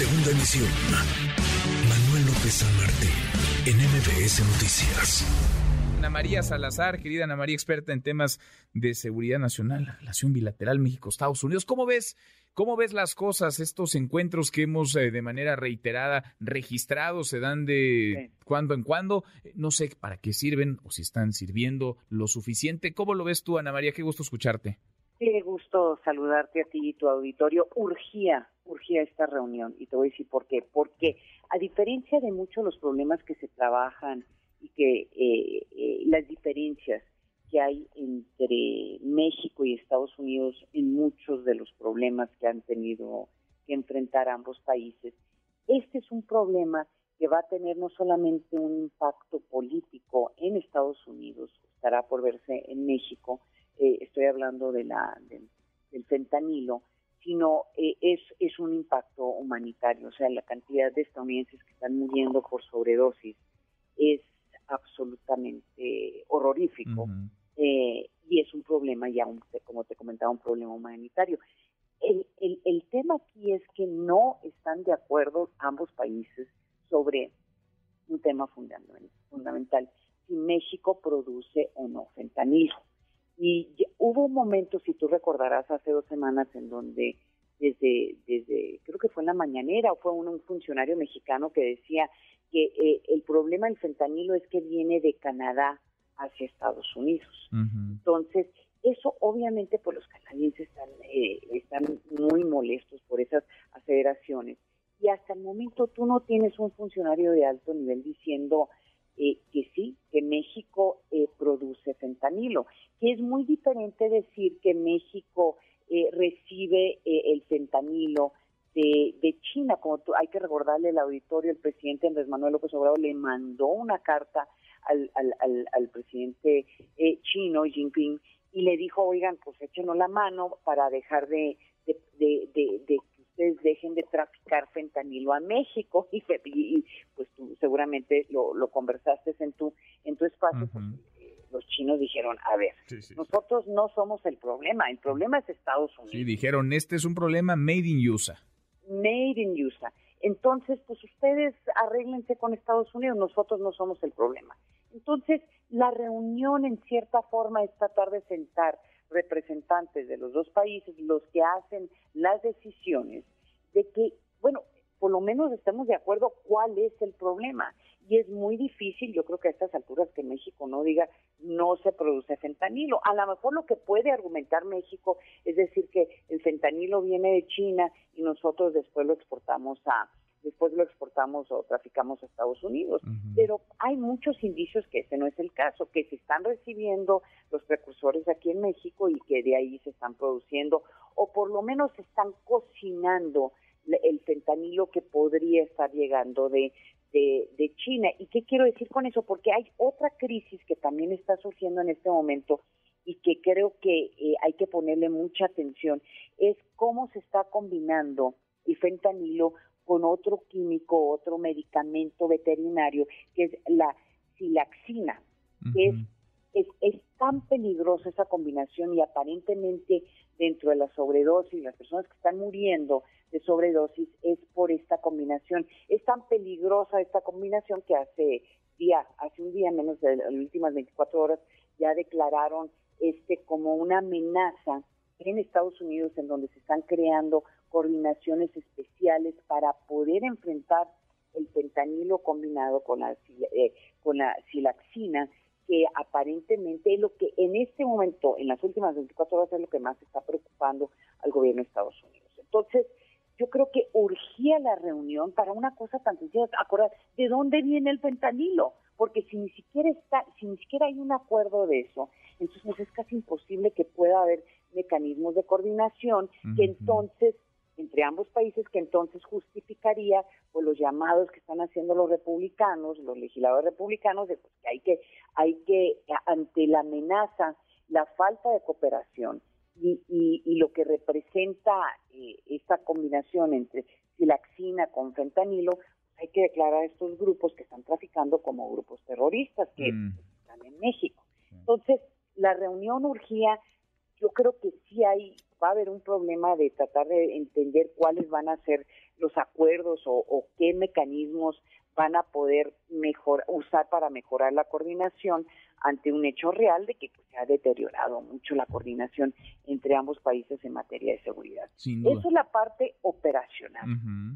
Segunda emisión. Manuel López San Martín, en MBS Noticias. Ana María Salazar, querida Ana María, experta en temas de seguridad nacional, la relación bilateral México-Estados Unidos. ¿Cómo ves? ¿Cómo ves las cosas, estos encuentros que hemos eh, de manera reiterada registrado, se dan de cuando en cuando? Eh, no sé para qué sirven o si están sirviendo lo suficiente. ¿Cómo lo ves tú, Ana María? Qué gusto escucharte. Qué gusto saludarte a ti y tu auditorio. Urgía, urgía esta reunión y te voy a decir por qué. Porque a diferencia de muchos los problemas que se trabajan y que eh, eh, las diferencias que hay entre México y Estados Unidos en muchos de los problemas que han tenido que enfrentar ambos países, este es un problema que va a tener no solamente un impacto político en Estados Unidos, estará por verse en México, eh, estoy hablando de la, del fentanilo, sino eh, es, es un impacto humanitario. O sea, la cantidad de estadounidenses que están muriendo por sobredosis es absolutamente horrorífico. Eh, y es un problema ya, como te comentaba, un problema humanitario. El, el, el tema aquí es que no están de acuerdo ambos países sobre un tema fundamental, si México produce o no fentanilo. Y hubo un momento, si tú recordarás, hace dos semanas en donde desde, desde creo que fue en la mañanera o fue un, funcionario mexicano que decía que eh, el problema del fentanilo es que viene de Canadá hacia Estados Unidos. Entonces, eso obviamente pues los canadienses están, eh, están muy molestos por esas aceleraciones. Y hasta el momento tú no tienes un funcionario de alto nivel diciendo eh, que sí, que México eh, produce fentanilo, que es muy diferente decir que México eh, recibe el fentanilo de, China, como tú, hay que recordarle al auditorio, el presidente Andrés Manuel López Obrador le mandó una carta al, al, al, presidente chino, Xi Jinping, y le dijo, oigan, pues échenos la mano para dejar de, de, de, de dejen de traficar fentanilo a México y, pues tú seguramente lo, conversaste en tu en tu espacio pues, eh, los chinos dijeron a ver nosotros no somos el problema el problema es Estados Unidos sí dijeron este es un problema made in USA made in USA. Entonces pues ustedes arréglense con Estados Unidos nosotros no somos el problema. Entonces la reunión en cierta forma es tratar de sentar representantes de los dos países los que hacen las decisiones de que, bueno, por lo menos estemos de acuerdo cuál es el problema. Y es muy difícil, yo creo que a estas alturas, que México no diga no se produce fentanilo. A lo mejor lo que puede argumentar México es decir que el fentanilo viene de China y nosotros después lo exportamos a, después lo exportamos o traficamos a Estados Unidos. Pero hay muchos indicios que ese no es el caso, que se están recibiendo los precursores aquí en México y que de ahí se están produciendo, o por lo menos se están cocinando el fentanilo que podría estar llegando de, de, China. ¿Y qué quiero decir con eso? Porque hay otra crisis que también está surgiendo en este momento y que creo que eh, hay que ponerle mucha atención, es cómo se está combinando el fentanilo con otro químico, otro medicamento veterinario, que es la silaxina, que es, es, tan peligrosa esa combinación y aparentemente dentro de la sobredosis, las personas que están muriendo de sobredosis es por esta combinación. Es tan peligrosa esta combinación que hace día, hace un día, menos de las últimas 24 horas, ya declararon este como una amenaza en Estados Unidos en donde se están creando coordinaciones especiales para poder enfrentar el fentanilo combinado con la, eh, con la silaxina, que aparentemente es lo que en este momento, en las últimas 24 horas, es lo que más está preocupando al gobierno de Estados Unidos. Entonces, yo creo que urgía la reunión para una cosa tan sencilla, acordar de dónde viene el fentanilo, porque si ni siquiera está, si ni siquiera hay un acuerdo de eso, entonces es casi imposible que pueda haber mecanismos de coordinación que entonces entre ambos países que entonces justificaría pues, los llamados que están haciendo los republicanos, los legisladores republicanos, de pues, que hay que hay que ante la amenaza, la falta de cooperación y, y, lo que representa eh, esta combinación entre silaxina con fentanilo, hay que declarar a estos grupos que están traficando como grupos terroristas que mm. están en México. Entonces, la reunión urgía yo creo que sí hay, va a haber un problema de tratar de entender cuáles van a ser los acuerdos o, qué mecanismos van a poder mejor, usar para mejorar la coordinación ante un hecho real de que pues, se ha deteriorado mucho la coordinación entre ambos países en materia de seguridad. Eso es la parte operacional,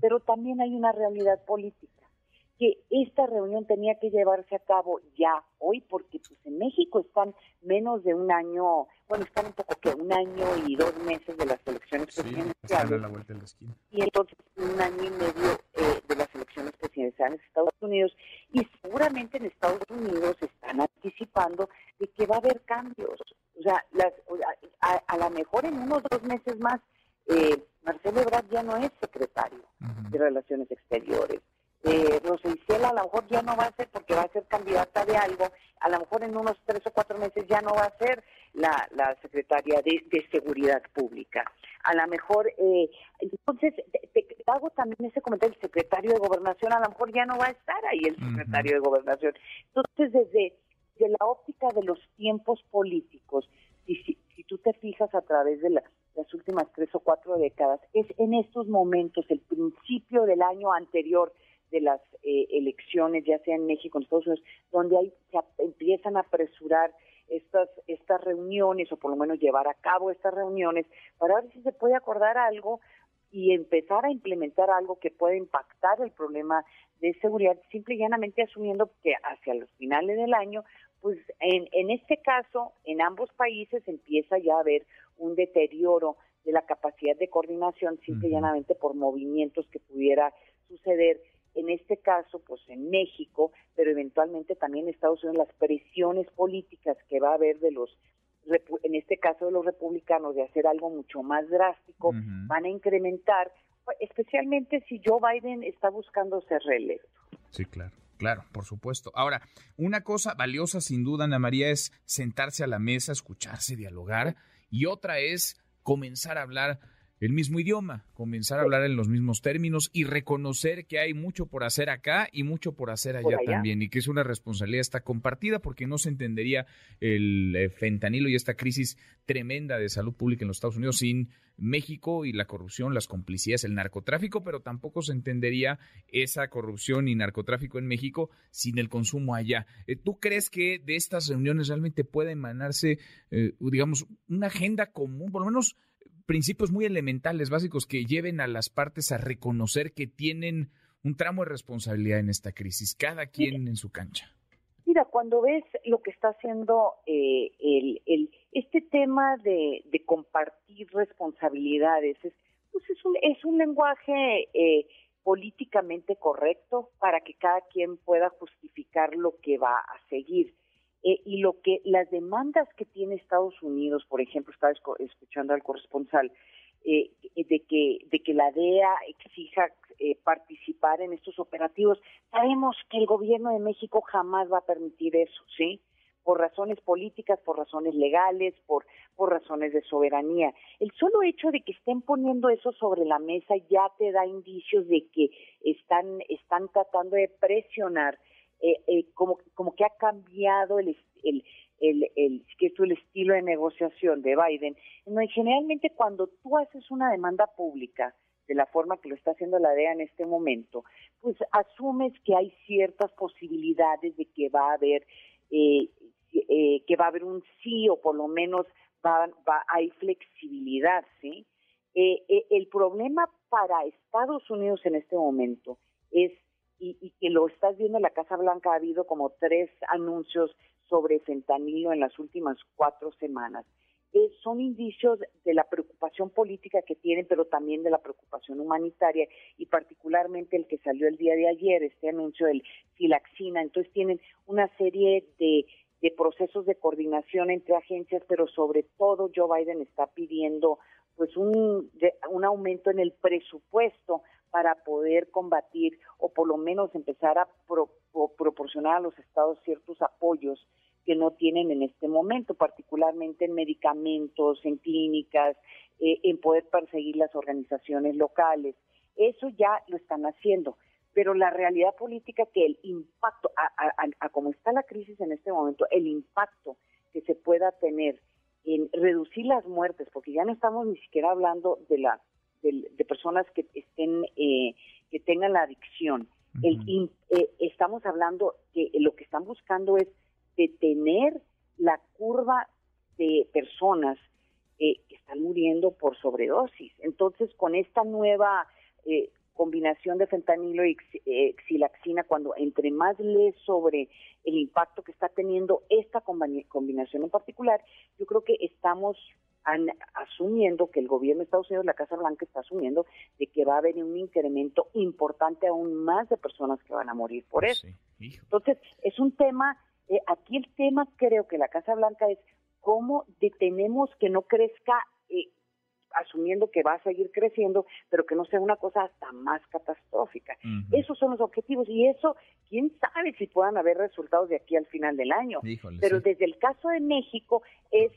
pero también hay una realidad política que esta reunión tenía que llevarse a cabo ya hoy, porque pues en México están menos de un año, bueno, están un poco que un año y dos meses de las elecciones presidenciales. la vuelta de la esquina. Y entonces un año y medio eh, de las elecciones presidenciales en Estados Unidos. Y seguramente en Estados Unidos están anticipando de que va a haber cambios. O sea, las, a, a lo mejor en unos dos meses más, eh, Marcelo Ebrard ya no es secretario de Relaciones Exteriores eh, Rosa Isela a lo mejor ya no va a ser porque va a ser candidata de algo, a lo mejor en unos tres o cuatro meses ya no va a ser la, la secretaria de, Seguridad Pública. A lo mejor, eh, entonces, te, hago también ese comentario, el secretario de Gobernación a lo mejor ya no va a estar ahí el secretario de Gobernación. Entonces, desde, la óptica de los tiempos políticos, y si, si tú te fijas a través de las últimas tres o cuatro décadas, es en estos momentos, el principio del año anterior, de las eh, elecciones, ya sea en México, en Estados Unidos, donde hay, se empiezan a apresurar estas, estas reuniones, o por lo menos llevar a cabo estas reuniones, para ver si se puede acordar algo y empezar a implementar algo que pueda impactar el problema de seguridad, simple y llanamente asumiendo que hacia los finales del año, pues en, en este caso, en ambos países empieza ya a haber un deterioro de la capacidad de coordinación, simple y llanamente por movimientos que pudiera suceder en este caso, pues en México, pero eventualmente también en Estados Unidos, las presiones políticas que va a haber de los, en este caso de los republicanos, de hacer algo mucho más drástico, van a incrementar, especialmente si Joe Biden está buscando ser reelecto. Sí, claro. Claro, por supuesto. Ahora, una cosa valiosa sin duda, Ana María, es sentarse a la mesa, escucharse, dialogar, y otra es comenzar a hablar el mismo idioma, comenzar a hablar en los mismos términos y reconocer que hay mucho por hacer acá y mucho por hacer allá, también y que es una responsabilidad esta compartida porque no se entendería el eh, fentanilo y esta crisis tremenda de salud pública en los Estados Unidos sin México y la corrupción, las complicidades, el narcotráfico, pero tampoco se entendería esa corrupción y narcotráfico en México sin el consumo allá. Eh, ¿Tú crees que de estas reuniones realmente puede emanarse, eh, digamos, una agenda común, por lo menos principios muy elementales, básicos, que lleven a las partes a reconocer que tienen un tramo de responsabilidad en esta crisis, cada quien en su cancha. Mira, cuando ves lo que está haciendo eh, el, el, este tema de, de compartir responsabilidades, es, pues es, un, es un lenguaje eh, políticamente correcto para que cada quien pueda justificar lo que va a seguir. Eh, y lo que las demandas que tiene Estados Unidos, por ejemplo, estaba escuchando al corresponsal, eh, de que de que la DEA exija eh, participar en estos operativos, sabemos que el gobierno de México jamás va a permitir eso, ¿sí? por razones políticas, por razones legales, por, por razones de soberanía. El solo hecho de que estén poniendo eso sobre la mesa ya te da indicios de que están, están tratando de presionar eh, eh, como, como que ha cambiado el, el, el, el, el estilo de negociación de Biden. Generalmente cuando tú haces una demanda pública, de la forma que lo está haciendo la DEA en este momento, pues asumes que hay ciertas posibilidades de que va a haber eh, eh, que va a haber un sí o por lo menos va, va hay flexibilidad, ¿sí? Eh, el problema para Estados Unidos en este momento es y, que lo estás viendo en la Casa Blanca, ha habido como tres anuncios sobre fentanilo en las últimas cuatro semanas. Eh, son indicios de la preocupación política que tienen, pero también de la preocupación humanitaria y particularmente el que salió el día de ayer, este anuncio del filaxina. Entonces tienen una serie de, de procesos de coordinación entre agencias, pero sobre todo Joe Biden está pidiendo pues un, un aumento en el presupuesto para poder combatir o por lo menos empezar a proporcionar a los estados ciertos apoyos que no tienen en este momento, particularmente en medicamentos, en clínicas, eh, en poder perseguir las organizaciones locales. Eso ya lo están haciendo, pero la realidad política que el impacto, a, a como está la crisis en este momento, el impacto que se pueda tener en reducir las muertes, porque ya no estamos ni siquiera hablando de la de, personas que estén eh, que tengan la adicción. El, eh, estamos hablando que lo que están buscando es detener la curva de personas eh, que están muriendo por sobredosis. Entonces, con esta nueva eh, combinación de fentanilo y xilaxina, cuando entre más lees sobre el impacto que está teniendo esta combinación en particular, yo creo que estamos asumiendo que el gobierno de Estados Unidos, la Casa Blanca, está asumiendo de que va a haber un incremento importante aún más de personas que van a morir por eso. Entonces, es un tema, eh, aquí el tema creo que la Casa Blanca es cómo detenemos que no crezca eh, asumiendo que va a seguir creciendo, pero que no sea una cosa hasta más catastrófica. Esos son los objetivos y eso, quién sabe si puedan haber resultados de aquí al final del año. pero desde el caso de México es,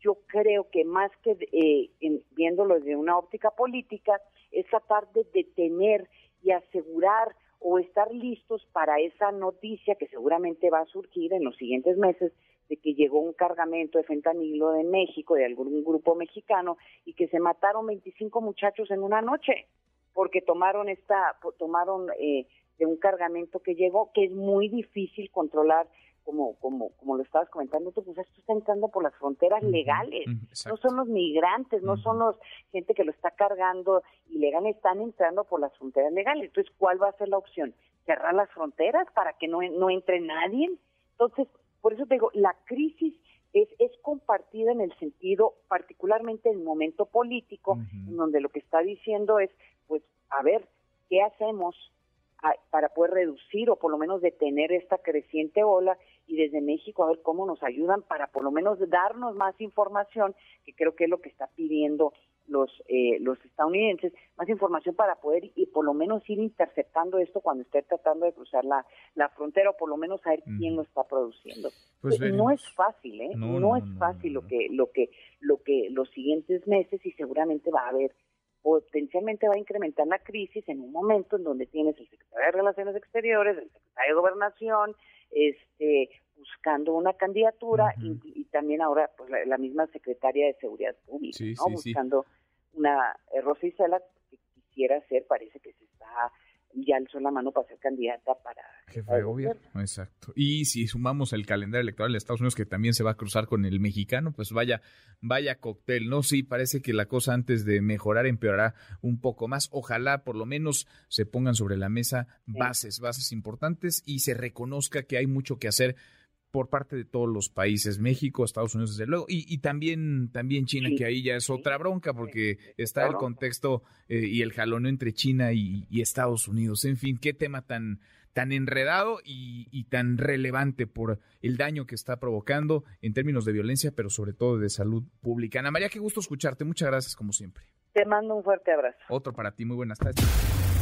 yo creo que más que eh, viéndolo desde una óptica política, es tratar de detener y asegurar o estar listos para esa noticia que seguramente va a surgir en los siguientes meses de que llegó un cargamento de fentanilo de México, de algún grupo mexicano, y que se mataron 25 muchachos en una noche, porque tomaron esta, tomaron eh, de un cargamento que llegó, que es muy difícil controlar, como, como, como lo estabas comentando tú, pues esto está entrando por las fronteras legales, no son los migrantes, no son los gente que lo está cargando ilegal, están entrando por las fronteras legales. Entonces, ¿cuál va a ser la opción? ¿Cerrar las fronteras para que no, no entre nadie? Entonces, por eso te digo, la crisis es, es compartida en el sentido, particularmente en el momento político, en donde lo que está diciendo es, pues, a ver, ¿qué hacemos para poder reducir o por lo menos detener esta creciente ola y desde México a ver cómo nos ayudan para por lo menos darnos más información, que creo que es lo que está pidiendo los eh, los estadounidenses más información para poder y por lo menos ir interceptando esto cuando esté tratando de cruzar la, la frontera o por lo menos saber quién lo está produciendo. Pues no es fácil eh no, es fácil lo que lo que lo que los siguientes meses y seguramente va a haber potencialmente va a incrementar la crisis en un momento en donde tienes el secretario de Relaciones Exteriores, el secretario de Gobernación, este buscando una candidatura y, también ahora pues la, misma secretaria de Seguridad Pública, buscando una eh, Rosicela que quisiera ser, parece que se está ya alzó la mano para ser candidata para jefe de gobierno. Exacto. Y si sumamos el calendario electoral de Estados Unidos que también se va a cruzar con el mexicano, pues vaya, vaya cóctel, ¿no? Sí, parece que la cosa antes de mejorar empeorará un poco más. Ojalá por lo menos se pongan sobre la mesa bases, bases importantes y se reconozca que hay mucho que hacer por parte de todos los países, México, Estados Unidos, desde luego, y, también, también China, que ahí ya es otra bronca, porque está el contexto eh, y el jalón entre China y, Estados Unidos. En fin, qué tema tan, tan enredado y, tan relevante por el daño que está provocando en términos de violencia, pero sobre todo de salud pública. Ana María, qué gusto escucharte. Muchas gracias, como siempre. Te mando un fuerte abrazo. Otro para ti. Muy buenas tardes.